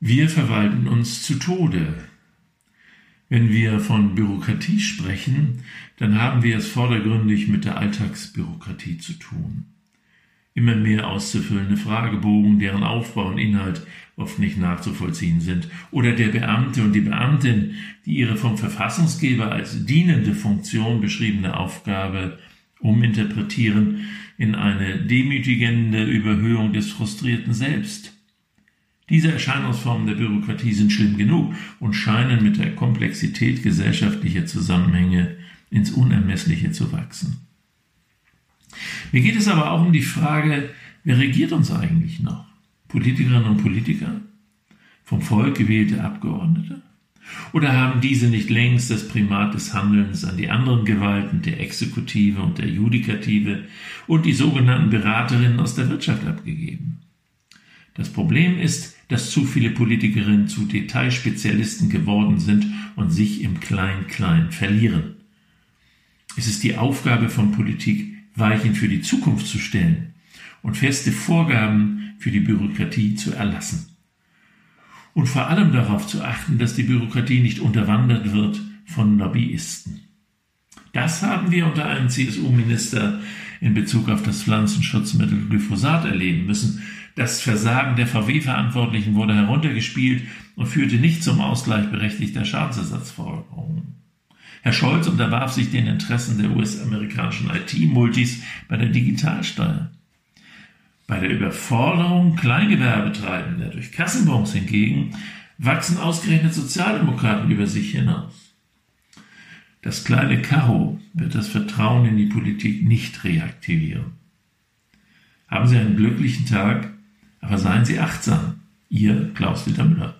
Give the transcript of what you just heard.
Wir verwalten uns zu Tode. Wenn wir von Bürokratie sprechen, dann haben wir es vordergründig mit der Alltagsbürokratie zu tun. Immer mehr auszufüllende Fragebogen, deren Aufbau und Inhalt oft nicht nachzuvollziehen sind, oder der Beamte und die Beamtin, die ihre vom Verfassungsgeber als dienende Funktion beschriebene Aufgabe uminterpretieren in eine demütigende Überhöhung des frustrierten Selbst. Diese Erscheinungsformen der Bürokratie sind schlimm genug und scheinen mit der Komplexität gesellschaftlicher Zusammenhänge ins Unermessliche zu wachsen. Mir geht es aber auch um die Frage, wer regiert uns eigentlich noch? Politikerinnen und Politiker? Vom Volk gewählte Abgeordnete? Oder haben diese nicht längst das Primat des Handelns an die anderen Gewalten, der Exekutive und der Judikative und die sogenannten Beraterinnen aus der Wirtschaft abgegeben? Das Problem ist, dass zu viele Politikerinnen zu Detailspezialisten geworden sind und sich im Klein-Klein verlieren. Es ist die Aufgabe von Politik, Weichen für die Zukunft zu stellen und feste Vorgaben für die Bürokratie zu erlassen. Und vor allem darauf zu achten, dass die Bürokratie nicht unterwandert wird von Lobbyisten. Das haben wir unter einem CSU-Minister in Bezug auf das Pflanzenschutzmittel Glyphosat erleben müssen. Das Versagen der VW-Verantwortlichen wurde heruntergespielt und führte nicht zum Ausgleich berechtigter Schadensersatzforderungen. Herr Scholz unterwarf sich den Interessen der US-amerikanischen IT-Multis bei der Digitalsteuer. Bei der Überforderung Kleingewerbetreibender durch Kassenbons hingegen wachsen ausgerechnet Sozialdemokraten über sich hinaus. Das kleine Karo wird das Vertrauen in die Politik nicht reaktivieren. Haben Sie einen glücklichen Tag, aber seien Sie achtsam. Ihr Klaus-Dieter Müller.